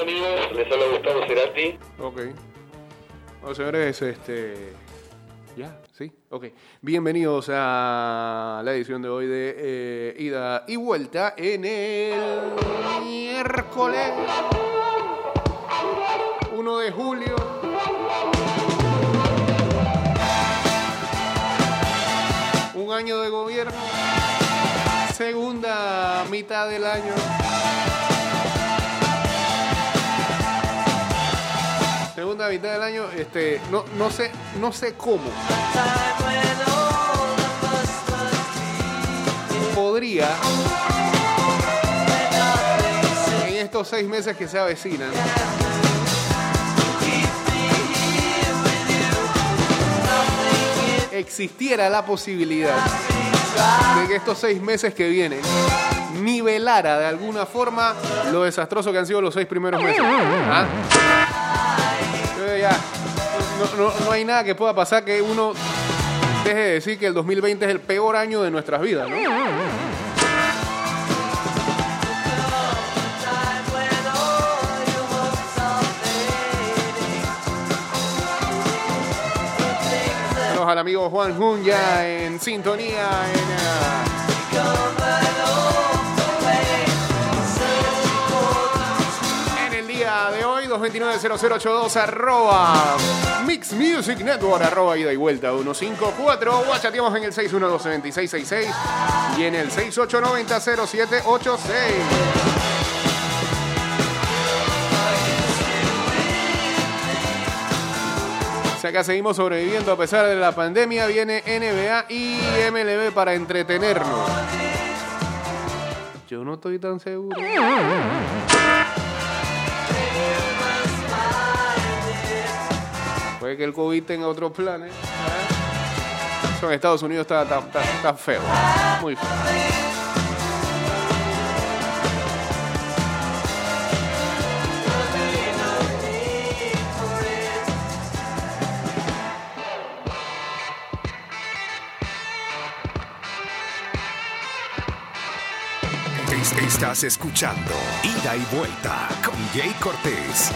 amigos, les habla Gustavo Cerati. Ok. Bueno, señores, este. Ya, sí, ok. Bienvenidos a la edición de hoy de eh, Ida y Vuelta en el miércoles 1 de julio. Un año de gobierno. Segunda mitad del año. Segunda mitad del año, este, no, no sé, no sé cómo. Podría en estos seis meses que se avecinan. Existiera la posibilidad de que estos seis meses que vienen nivelara de alguna forma lo desastroso que han sido los seis primeros meses. ¿Ah? No, no- no hay nada que pueda pasar que uno deje de decir que el 2020 es el peor año de nuestras vidas, ¿no? Al amigo Juan Jun ya en sintonía en, ah, 2229-0082, arroba Mix Music Network, arroba ida y vuelta 154, o chateamos en el 612-2666 y en el 6890-0786. Acá seguimos sobreviviendo a pesar de la pandemia, viene NBA y MLB para entretenernos. Yo no estoy tan seguro. Puede que el COVID tenga otros planes. Eso en Estados Unidos está, está- está- feo. Muy feo. Es- Estás escuchando Ida y Vuelta con Jay Cortés.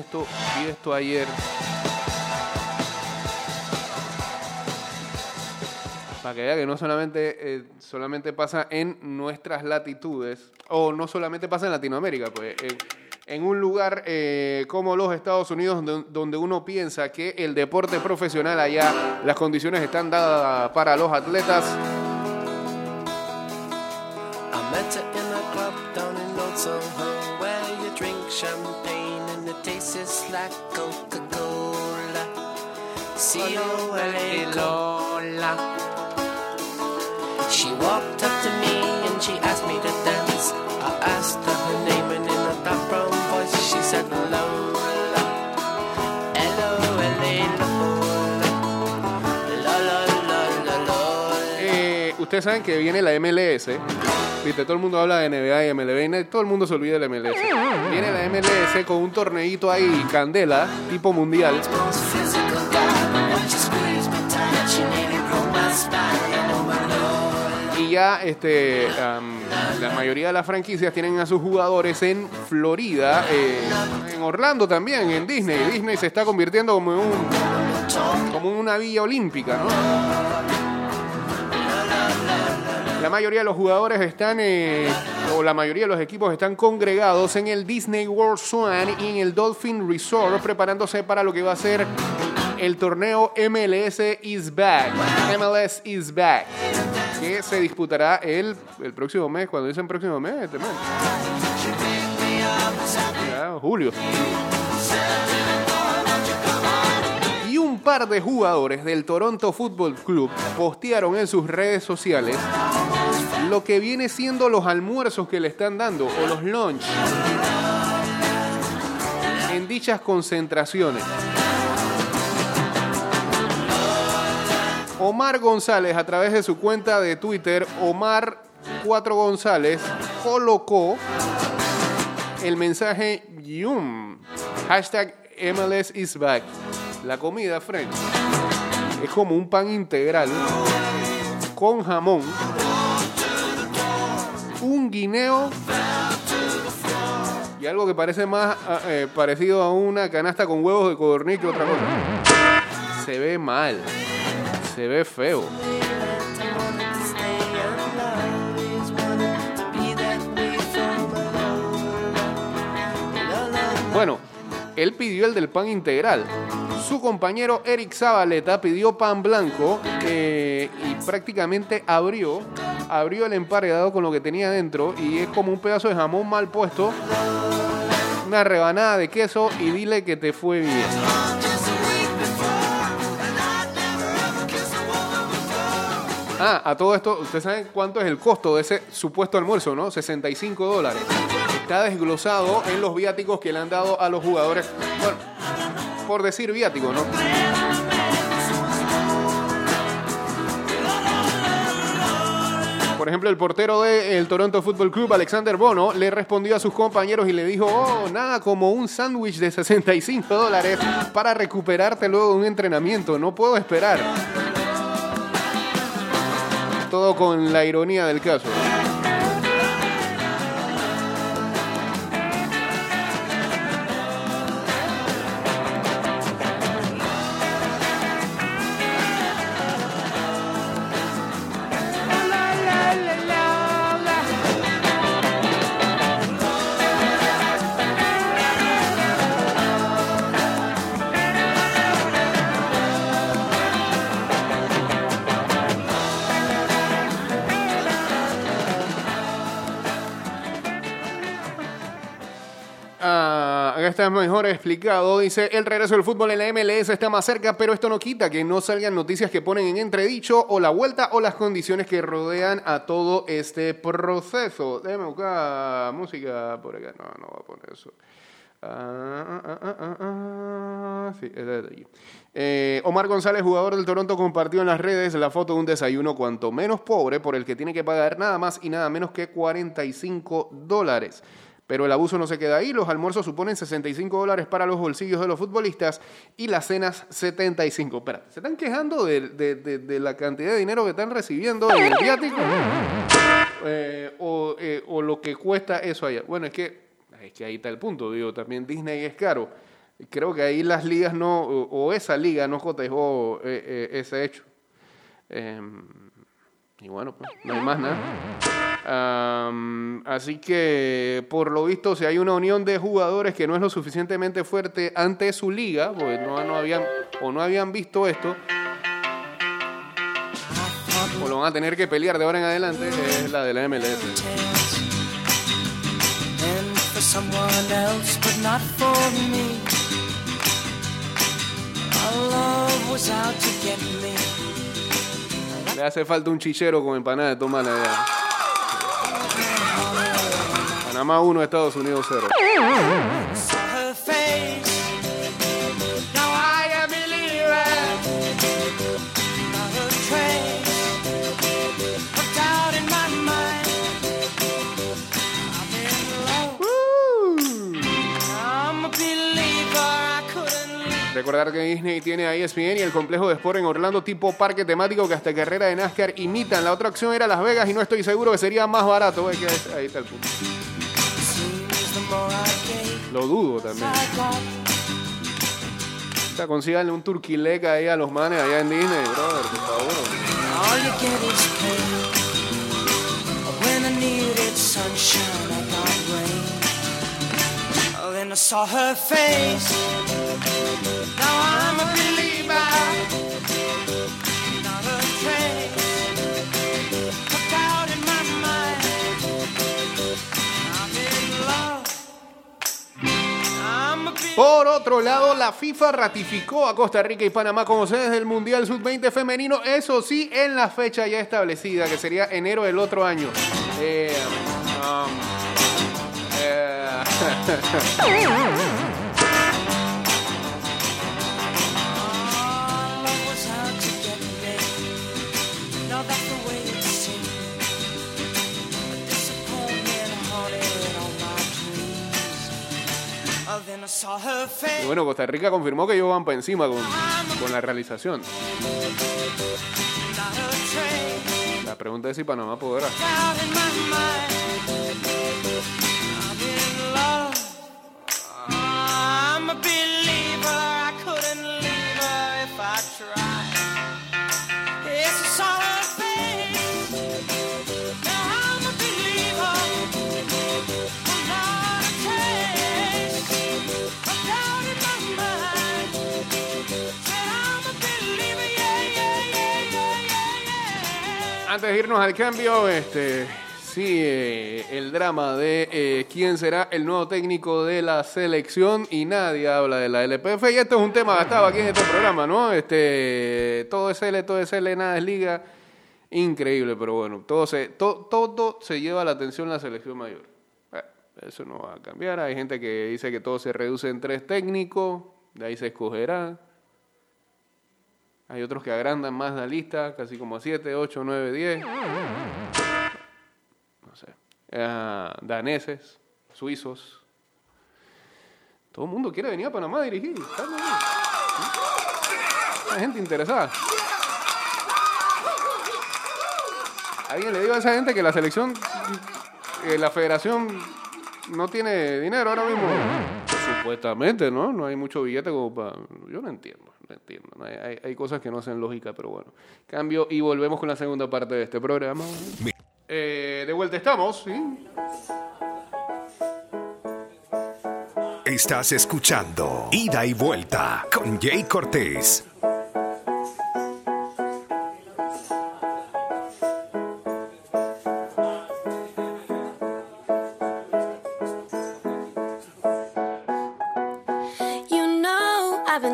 Esto, vi esto ayer. Para que vea que no solamente, eh, solamente pasa en nuestras latitudes, o no solamente pasa en Latinoamérica, pues en, en un lugar eh, como los Estados Unidos, donde, donde uno piensa que el deporte profesional allá, las condiciones están dadas para los atletas. Lola. Lola. Eh, ustedes saben que viene la MLS. Viste, todo el mundo habla de NBA y MLB y todo el mundo se olvida de la MLS. Viene la MLS con un torneito ahí, candela, tipo mundial. Ya este, la mayoría de las franquicias tienen a sus jugadores en Florida, eh, en Orlando también, en Disney. Disney se está convirtiendo como un, como en una villa olímpica, ¿no? La mayoría de los jugadores están, eh, o la mayoría de los equipos están congregados en el Disney World Swan y en el Dolphin Resort, preparándose para lo que va a ser el torneo MLS Is Back. MLS Is Back. Que se disputará el, el próximo mes. Cuando dicen próximo mes, este mes. Ya, julio. Y un par de jugadores del Toronto Football Club postearon en sus redes sociales lo que viene siendo los almuerzos que le están dando o los lunch en dichas concentraciones. Omar González, a través de su cuenta de Twitter, Omar 4 González, colocó el mensaje Yum. Hashtag MLS is back. La comida, French, es como un pan integral con jamón, un guineo y algo que parece más ah, eh, parecido a una canasta con huevos de codorniz que otra cosa. Se ve mal. Se ve feo. Bueno, él pidió el del pan integral. Su compañero Eric Zabaleta pidió pan blanco eh, y prácticamente abrió, abrió el emparedado con lo que tenía dentro y es como un pedazo de jamón mal puesto, una rebanada de queso y dile que te fue bien. Ah, a todo esto, ¿ustedes saben cuánto es el costo de ese supuesto almuerzo, no? 65 dólares. Está desglosado en los viáticos que le han dado a los jugadores. Bueno, por decir viático, ¿no? Por ejemplo, el portero del Toronto Football Club, Alexander Bono, le respondió a sus compañeros y le dijo, oh, nada como un sándwich de 65 dólares para recuperarte luego de un entrenamiento. No puedo esperar. Todo con la ironía del caso. Está mejor explicado. Dice, el regreso del fútbol en la MLS está más cerca, pero esto no quita que no salgan noticias que ponen en entredicho o la vuelta o las condiciones que rodean a todo este proceso. Déjame buscar música por acá. No, no voy a poner eso. Ah, ah, ah, ah, ah. Sí. Eh, Omar González, jugador del Toronto, compartió en las redes la foto de un desayuno cuanto menos pobre por el que tiene que pagar nada más y nada menos que 45 dólares. Pero el abuso no se queda ahí. Los almuerzos suponen 65 dólares para los bolsillos de los futbolistas y las cenas 75. Espera, ¿se están quejando de, de- de- la cantidad de dinero que están recibiendo en el viático? Eh, o, eh, o lo que cuesta eso allá. Bueno, es que, es que ahí está el punto. Digo, también Disney es caro. Creo que ahí las ligas no, o, esa liga no cotejó eh, ese hecho. Y bueno, pues no hay más nada. Así que, por lo visto, si hay una unión de jugadores que no es lo suficientemente fuerte ante su liga, porque no, no habían o no habían visto esto, o lo van a tener que pelear de ahora en adelante, es la de la MLS. Le hace falta un chichero con empanada de tomate allá. Panamá 1, Estados Unidos 0. Recordar que Disney tiene a ESPN y el complejo de sport en Orlando tipo parque temático que hasta carrera de NASCAR imitan. La otra opción era Las Vegas y no estoy seguro que sería más barato. Ahí está el punto. Lo dudo también. O sea, consíganle un turquileca ahí a los manes allá en Disney, brother, por favor. I saw her face. Now. I'm a believer. Por otro lado, la FIFA ratificó a Costa Rica y Panamá como sedes del Mundial Sub-20 femenino, eso sí, en la fecha ya establecida, que sería enero del otro año. Eh, um, eh, y bueno, Costa Rica confirmó que ellos van para encima con, con la realización. La pregunta es si Panamá podrá. Antes de irnos al cambio, este, sí, eh, el drama de eh, quién será el nuevo técnico de la selección y nadie habla de la LPF y esto es un tema gastado aquí en este programa, ¿no? Este, todo es L, todo es L, nada es liga, increíble, pero bueno, todo se, to- todo se lleva la atención en la selección mayor. Eso no va a cambiar, hay gente que dice que todo se reduce en tres técnicos, de ahí se escogerá. Hay otros que agrandan más la lista, casi como a 7, 8, 9, 10. No sé. Ah, daneses, suizos. Todo el mundo quiere venir a Panamá a dirigir. Hay gente interesada. Alguien le dijo a esa gente que la selección, eh, la federación no tiene dinero ahora mismo. Supuestamente, ¿no? No hay mucho billete como para... Yo no entiendo, entiendo. Hay, hay- hay cosas que no hacen lógica, pero bueno. Cambio y volvemos con la segunda parte de este programa. Eh, de vuelta estamos, ¿sí? Estás escuchando Ida y Vuelta con Jay Cortés.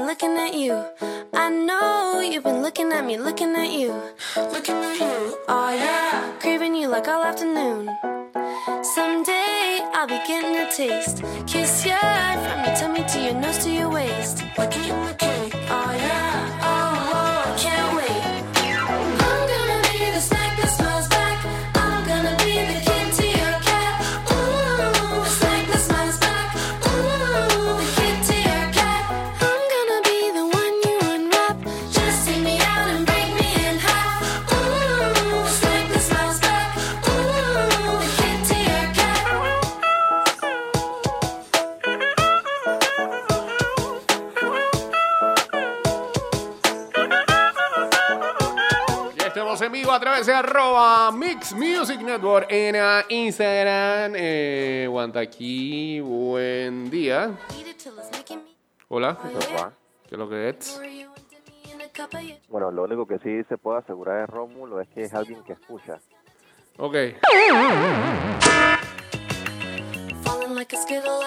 Looking at you. I know you've been looking at me, looking at you. Looking at you. Oh yeah. Craving you like all afternoon. Someday I'll be getting a taste. Kiss eye from your tummy to your nose to your waist. Licking Music Network en ah, Instagram. Eh, aguanta aquí, buen día. Hola, ¿qué es lo que es? A Bueno, lo único que sí se puede asegurar de Rómulo es que es alguien que escucha. Ok, a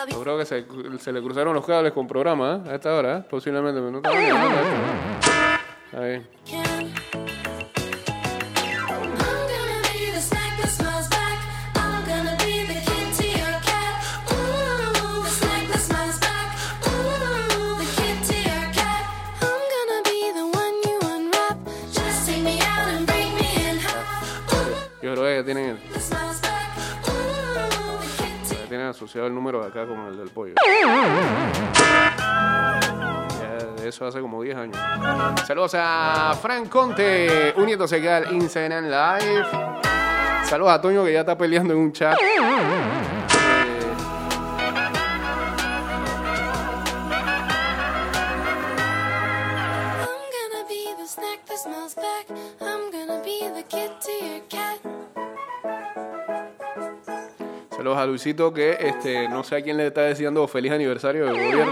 yo creo que se, se le cruzaron los cables con programa ¿eh? a esta hora, ¿eh? posiblemente. no de esto, ¿no? Está bien. can. I'm asociado el número de acá con el del pollo. Eso hace como 10 años. Saludos a Frank Conte, uniéndose acá al Instagram Live. Saludos a Toño que ya está peleando en un chat. Saludos a Luisito que este, no sé a quién le está deseando feliz aniversario del gobierno.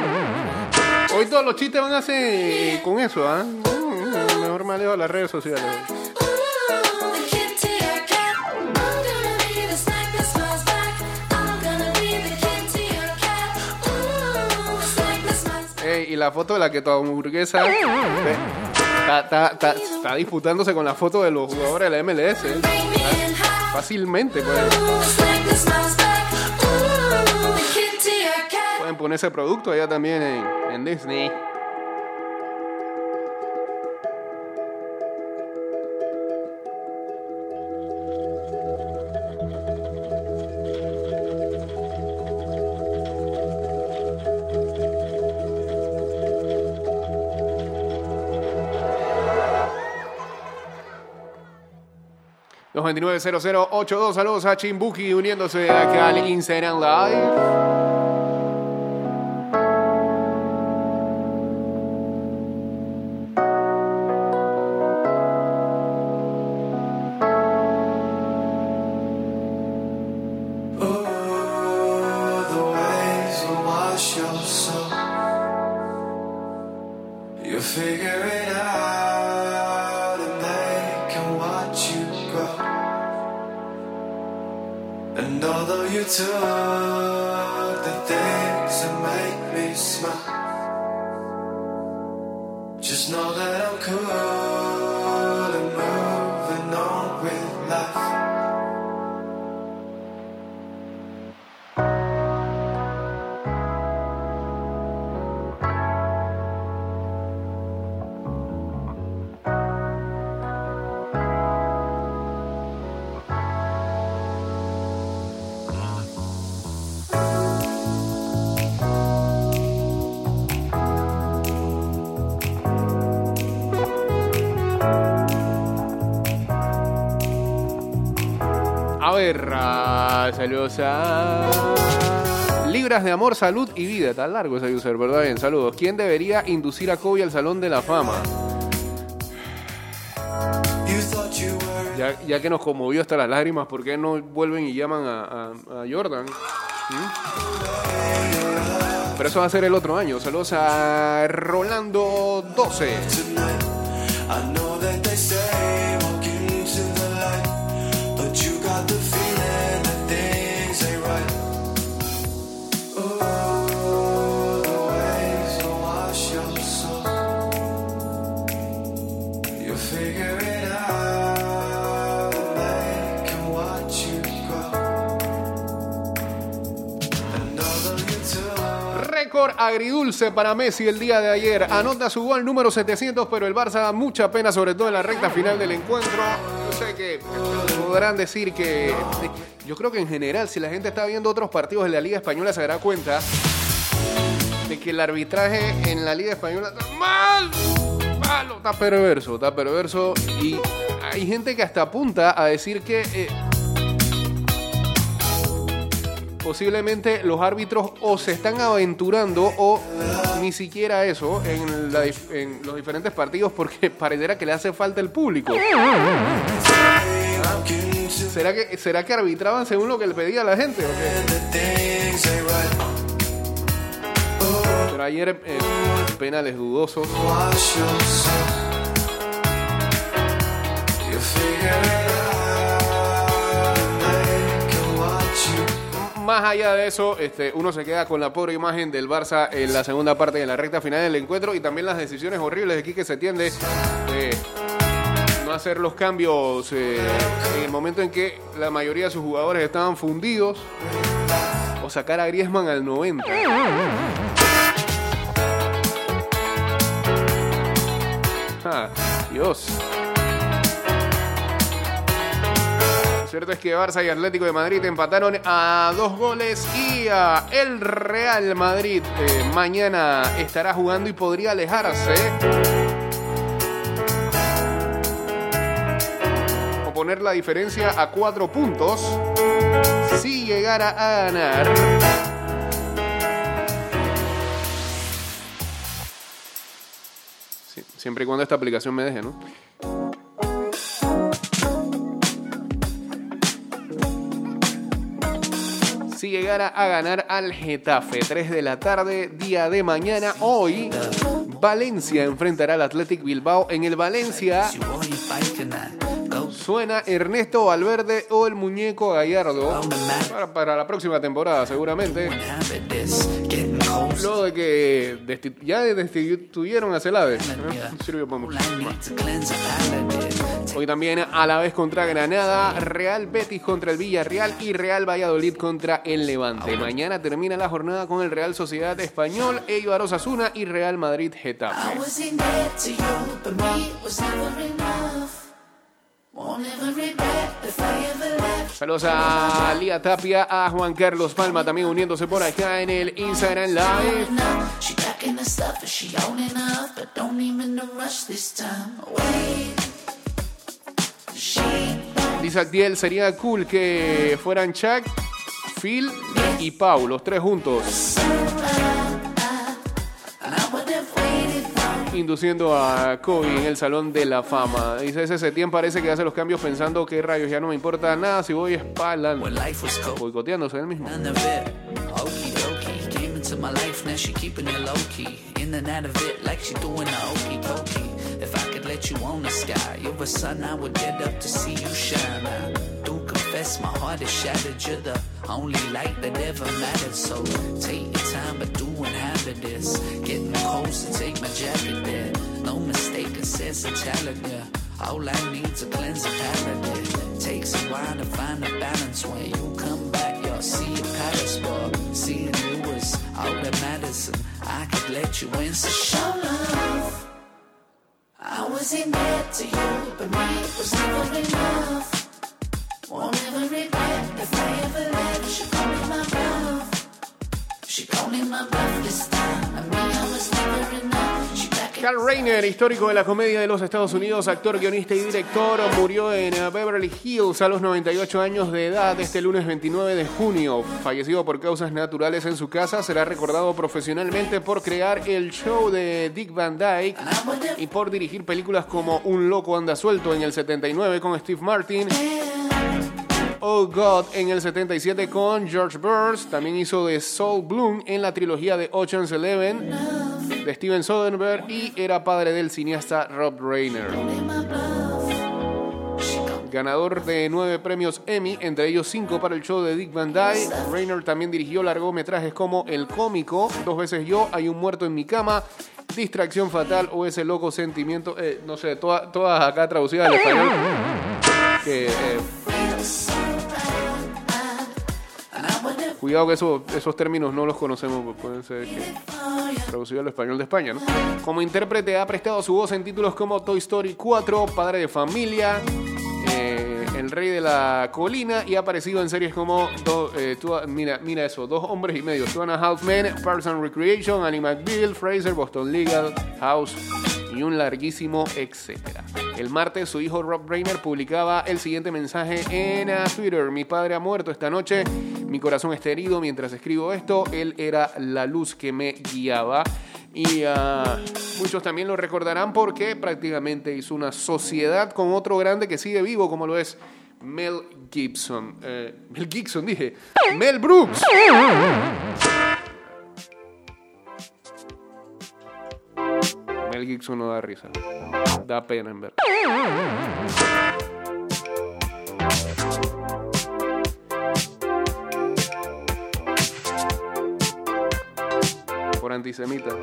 Hoy todos los chistes van a ser con eso, ¿ah? Mm, Mejor me alejo de las redes sociales. Ooh, the kid to your cat. I'm gonna be the snack that smiles back. I'm gonna be the kid to your cat. Ooh, the snack that smiles back. Ey, y la foto de la que tu hamburguesa ve, está, está- está- está disputándose con la foto de los jugadores de la MLS. ¿eh? Fácilmente pues. Pueden poner ese producto allá también en, en Disney. 290082, saludos a Chimbuki uniéndose acá al Instagram Live. A ver, ah, saludos a... Libras de amor, salud y vida. Está largo ese user, ¿verdad? Bien, saludos. ¿Quién debería inducir a Kobe al Salón de la Fama? Ya, ya que nos conmovió hasta las lágrimas, ¿por qué no vuelven y llaman a Jordan? ¿Mm? Pero eso va a ser el otro año. Saludos a Rolando 12. Agridulce para Messi el día de ayer. Anota su gol número 700, pero el Barça da mucha pena, sobre todo en la recta final del encuentro. Yo sé que podrán decir que. Yo creo que en general, si la gente está viendo otros partidos de la Liga Española, se dará cuenta de que el arbitraje en la Liga Española está mal. Malo, está perverso, está perverso. Y hay gente que hasta apunta a decir que. eh, posiblemente los árbitros o se están aventurando o ni siquiera eso en, los diferentes partidos porque pareciera que le hace falta el público. ¿Será que, ¿Será que arbitraban según lo que le pedía la gente? o qué? Pero ayer eh, penales dudosos. Más allá de eso, este, uno se queda con la pobre imagen del Barça en la segunda parte de la recta final del encuentro y también las decisiones horribles de Quique Setién de eh, no hacer los cambios eh, en el momento en que la mayoría de sus jugadores estaban fundidos o sacar a Griezmann al 90. Ah, Dios. Lo cierto es que Barça y Atlético de Madrid empataron a dos goles y ah, el Real Madrid eh, mañana estará jugando y podría alejarse o poner la diferencia a cuatro puntos si llegara a ganar. Siempre y cuando esta aplicación me deje, ¿no? Si llegara a ganar al Getafe. 3 de la tarde, día de mañana. Hoy, Valencia enfrentará al Athletic Bilbao. En el Valencia suena Ernesto Valverde o el muñeco Gallardo para, para la próxima temporada, seguramente. Luego de que desti- ya destituyeron a Celades. ¿no? Sirvió para mucho. Hoy también a la vez contra Granada, Real Betis contra el Villarreal y Real Valladolid contra el Levante. Mañana termina la jornada con el Real Sociedad Español, Eibar Osasuna y Real Madrid Getafe. Saludos a Lía Tapia, a Juan Carlos Palma también uniéndose por acá en el Instagram Live. Dice Actiel, sería cool que fueran Chuck, Phil y Pau, los tres juntos, induciendo a Kobe en el Salón de la Fama. Dice ese Setién parece que hace los cambios pensando que rayos ya no me importa nada si voy espalda, boicoteándose él mismo. If I could let you the sky, you're a sun I would get up to see you shine. Confess my heart is shattered. You're the only light that ever mattered. So take your time, but do inhabit this. Getting close to take my jacket there. No mistaken sense of talent, yeah. All I need's a cleanse of palate. Takes a while to find a balance when you come back. You'll see a palace, but seeing you is all that matters. And I could let you in, so show love. I was in debt to you, but me was never enough. Carl Reiner, histórico de la comedia de los Estados Unidos, actor, guionista y director, murió en eh, Beverly Hills a los 98 años de edad este lunes 29 de junio. Fallecido por causas naturales en su casa, será recordado profesionalmente por crear el show de Dick Van Dyke y por dirigir películas como Un loco anda suelto en el 79 con Steve Martin. Oh God en el 77 con George Burns. También hizo de Saul Bloom en la trilogía de Ocean's Eleven de Steven Soderbergh y era padre del cineasta Rob Reiner. Ganador de nueve premios Emmy, entre ellos cinco para el show de Dick Van Dyke. Reiner también dirigió largometrajes como El Cómico, Dos veces yo, Hay un muerto en mi cama, Distracción fatal o Ese loco sentimiento. eh, no sé, todas todas acá traducidas al español. Que, eh, Cuidado que eso- esos términos no los conocemos, pues pueden ser que traducido al español de España, ¿no? Como intérprete ha prestado su voz en títulos como Toy Story 4, Padre de Familia, eh, El Rey de la Colina y ha aparecido en series como, eh, mira, mira eso, Dos Hombres y Medio, Two and Men, Parks and Recreation, Annie McBeal, Fraser, Boston Legal, House y un larguísimo etcétera. El martes su hijo Rob Reiner publicaba el siguiente mensaje en ah, Twitter. Mi padre ha muerto esta noche, mi corazón está herido mientras escribo esto, él era la luz que me guiaba. Y ah, muchos también lo recordarán porque prácticamente hizo una sociedad con otro grande que sigue vivo como lo es Mel Gibson. Eh, Mel Gibson dije, Mel Brooks. Mel Gibson no da risa. Da pena en ver. Antisemita.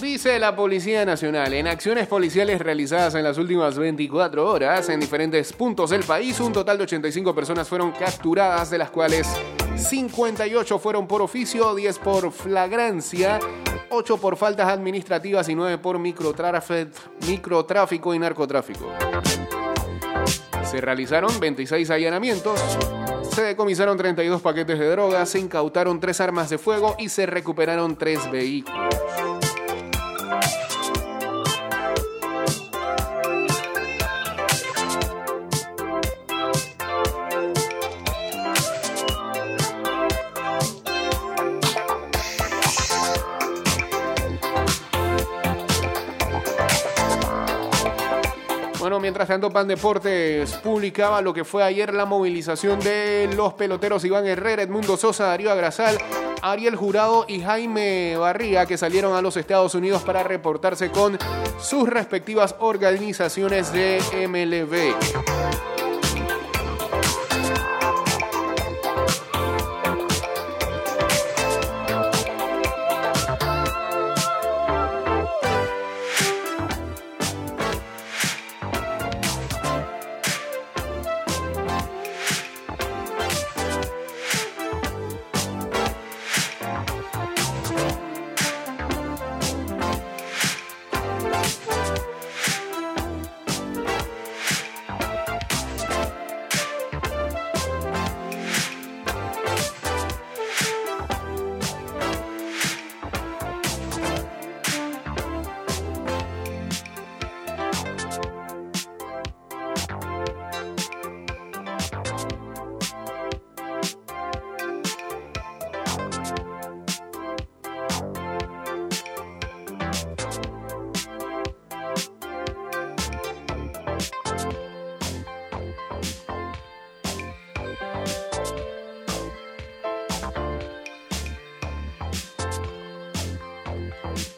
Dice la Policía Nacional, en acciones policiales realizadas en las últimas 24 horas en diferentes puntos del país, un total de 85 personas fueron capturadas, de las cuales 58 fueron por oficio, 10 por flagrancia, 8 por faltas administrativas y 9 por microtráfico y narcotráfico. Se realizaron 26 allanamientos, se decomisaron 32 paquetes de drogas, se incautaron 3 armas de fuego y se recuperaron 3 vehículos. Mientras Pan Deportes publicaba lo que fue ayer la movilización de los peloteros Iván Herrera, Edmundo Sosa, Darío Agrasal, Ariel Jurado y Jaime Barría, que salieron a los Estados Unidos para reportarse con sus respectivas organizaciones de MLB.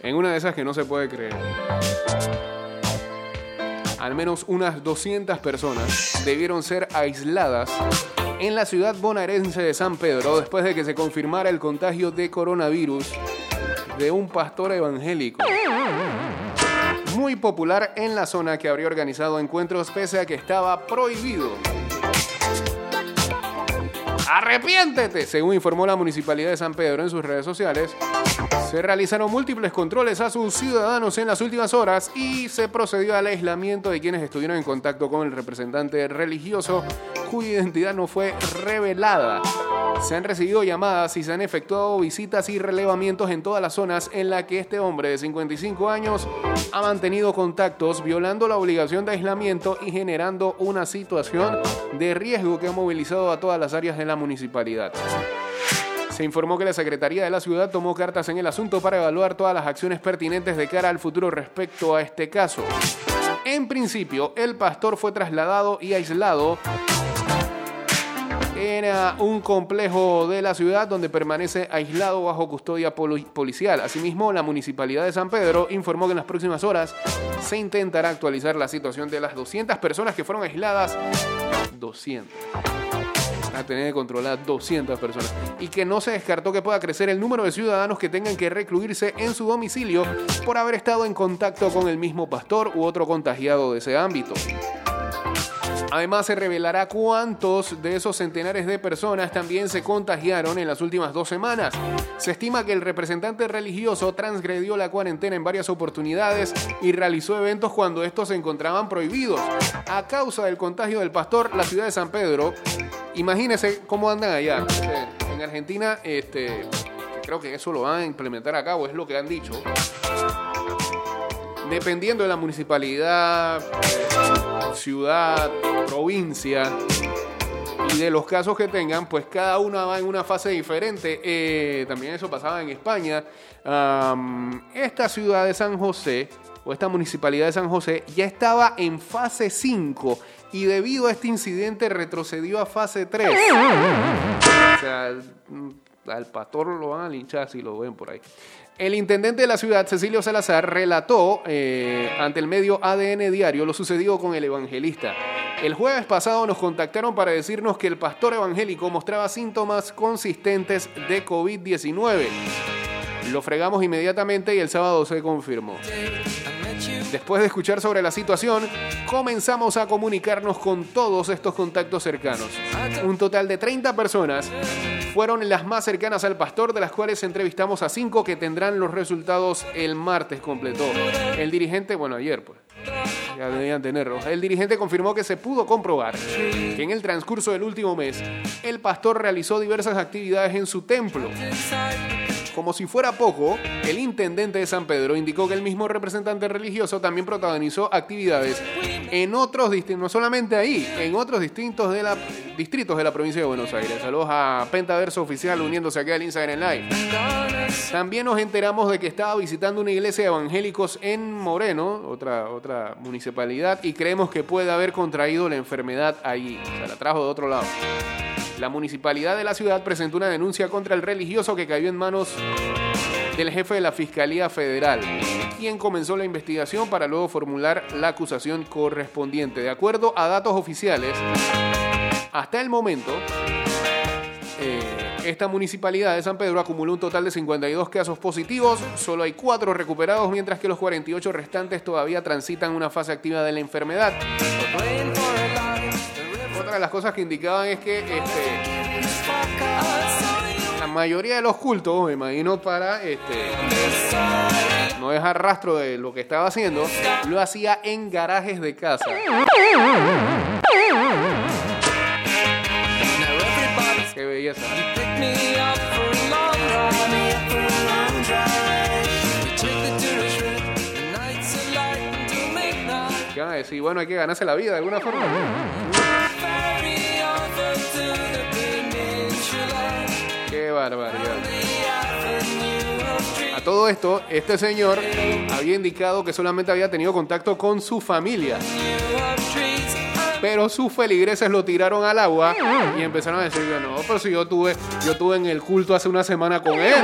En una de esas que no se puede creer. Al menos unas 200 personas debieron ser aisladas en la ciudad bonaerense de San Pedro después de que se confirmara el contagio de coronavirus de un pastor evangélico. Muy popular en la zona que habría organizado encuentros pese a que estaba prohibido. ¡Arrepiéntete! Según informó la Municipalidad de San Pedro en sus redes sociales, se realizaron múltiples controles a sus ciudadanos en las últimas horas y se procedió al aislamiento de quienes estuvieron en contacto con el representante religioso cuya identidad no fue revelada. Se han recibido llamadas y se han efectuado visitas y relevamientos en todas las zonas en las que este hombre de 55 años ha mantenido contactos, violando la obligación de aislamiento y generando una situación de riesgo que ha movilizado a todas las áreas de la municipalidad. Se informó que la Secretaría de la Ciudad tomó cartas en el asunto para evaluar todas las acciones pertinentes de cara al futuro respecto a este caso. En principio, el pastor fue trasladado y aislado era un complejo de la ciudad donde permanece aislado bajo custodia poli- policial. Asimismo, la Municipalidad de San Pedro informó que en las próximas horas se intentará actualizar la situación de las 200 personas que fueron aisladas. 200. A tener que controlar 200 personas. Y que no se descartó que pueda crecer el número de ciudadanos que tengan que recluirse en su domicilio por haber estado en contacto con el mismo pastor u otro contagiado de ese ámbito. Además, se revelará cuántos de esos centenares de personas también se contagiaron en las últimas dos semanas. Se estima que el representante religioso transgredió la cuarentena en varias oportunidades y realizó eventos cuando estos se encontraban prohibidos. A causa del contagio del pastor, la ciudad de San Pedro, imagínense cómo andan allá. Eh, En Argentina, este, creo que eso lo van a implementar a cabo, es lo que han dicho. Dependiendo de la municipalidad, eh, ciudad, provincia y de los casos que tengan, pues cada una va en una fase diferente. Eh, también eso pasaba en España. Esta ciudad de San José, o esta municipalidad de San José, ya estaba en fase 5 y debido a este incidente retrocedió a fase 3. O sea, mm, al pastor lo van a linchar si lo ven por ahí. El intendente de la ciudad, Cecilio Salazar, relató eh, ante el medio ADN Diario lo sucedido con el evangelista. El jueves pasado nos contactaron para decirnos que el pastor evangélico mostraba síntomas consistentes de COVID-19. Lo fregamos inmediatamente y el sábado se confirmó. Después de escuchar sobre la situación, comenzamos a comunicarnos con todos estos contactos cercanos. Un total de 30 personas fueron las más cercanas al pastor, de las cuales entrevistamos a 5 que tendrán los resultados el martes, completó. El dirigente, bueno, ayer pues. Ya debían tenerlos. El dirigente confirmó que se pudo comprobar que en el transcurso del último mes, el pastor realizó diversas actividades en su templo. Como si fuera poco, el intendente de San Pedro indicó que el mismo representante religioso también protagonizó actividades en otros distintos, no solamente ahí, en otros distintos de la, distritos de la provincia de Buenos Aires. Saludos a Pentaverso Oficial uniéndose aquí al Instagram Live. También nos enteramos de que estaba visitando una iglesia de evangélicos en Moreno, otra, otra municipalidad, y creemos que puede haber contraído la enfermedad allí. Se la trajo de otro lado. La municipalidad de la ciudad presentó una denuncia contra el religioso que cayó en manos del jefe de la Fiscalía Federal, quien comenzó la investigación para luego formular la acusación correspondiente. De acuerdo a datos oficiales, hasta el momento, eh, esta municipalidad de San Pedro acumuló un total de 52 casos positivos, solo hay 4 recuperados, mientras que los 48 restantes todavía transitan una fase activa de la enfermedad. Las cosas que indicaban es que este, la mayoría de los cultos, me imagino para este, no dejar rastro de lo que estaba haciendo, lo hacía en garajes de casa. Qué belleza. ¿Qué? Bueno, hay que ganarse la vida de alguna forma. Barbaridad. A todo esto, este señor había indicado que solamente había tenido contacto con su familia. Pero sus feligreses lo tiraron al agua y empezaron a decir, no, pero si yo tuve, yo tuve en el culto hace una semana con él.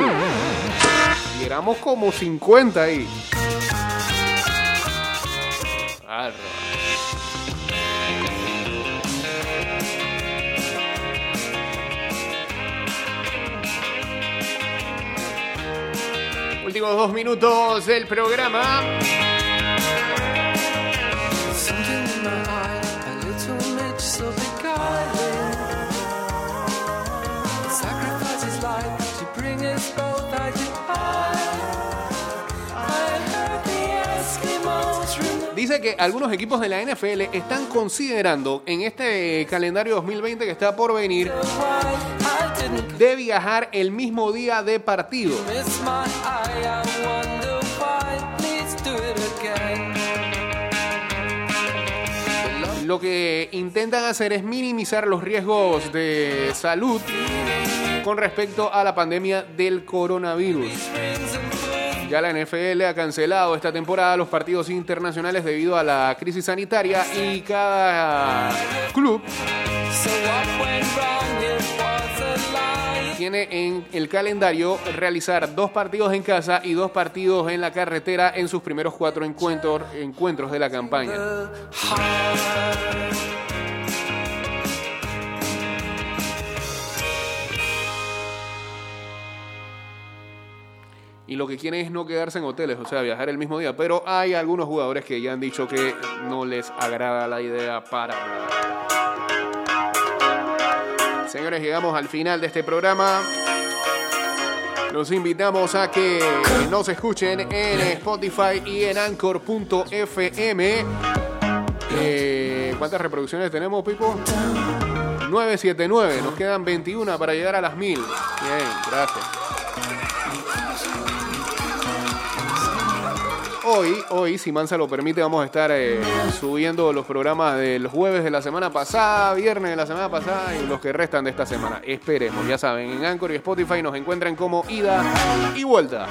Y éramos como 50 ahí. Dos minutos del programa. Dice que algunos equipos de la NFL están considerando en este calendario 2020 que está por venir de viajar el mismo día de partido. Lo que intentan hacer es minimizar los riesgos de salud con respecto a la pandemia del coronavirus. Ya la NFL ha cancelado esta temporada los partidos internacionales debido a la crisis sanitaria y cada club tiene en el calendario realizar dos partidos en casa y dos partidos en la carretera en sus primeros cuatro encuentros, encuentros de la campaña. y lo que quieren es no quedarse en hoteles, o sea, viajar el mismo día. Pero hay algunos jugadores que ya han dicho que no les agrada la idea para nada. Señores, llegamos al final de este programa. Los invitamos a que nos escuchen en Spotify y en Anchor.fm. Eh, ¿Cuántas reproducciones tenemos, Pipo? 979. Nos quedan 21 para llegar a las 1000. Bien, gracias. Hoy, hoy, si Mansa lo permite, vamos a estar eh, subiendo los programas del jueves de la semana pasada, viernes de la semana pasada y los que restan de esta semana. Esperemos, ya saben, en Anchor y Spotify nos encuentran como ida y vuelta.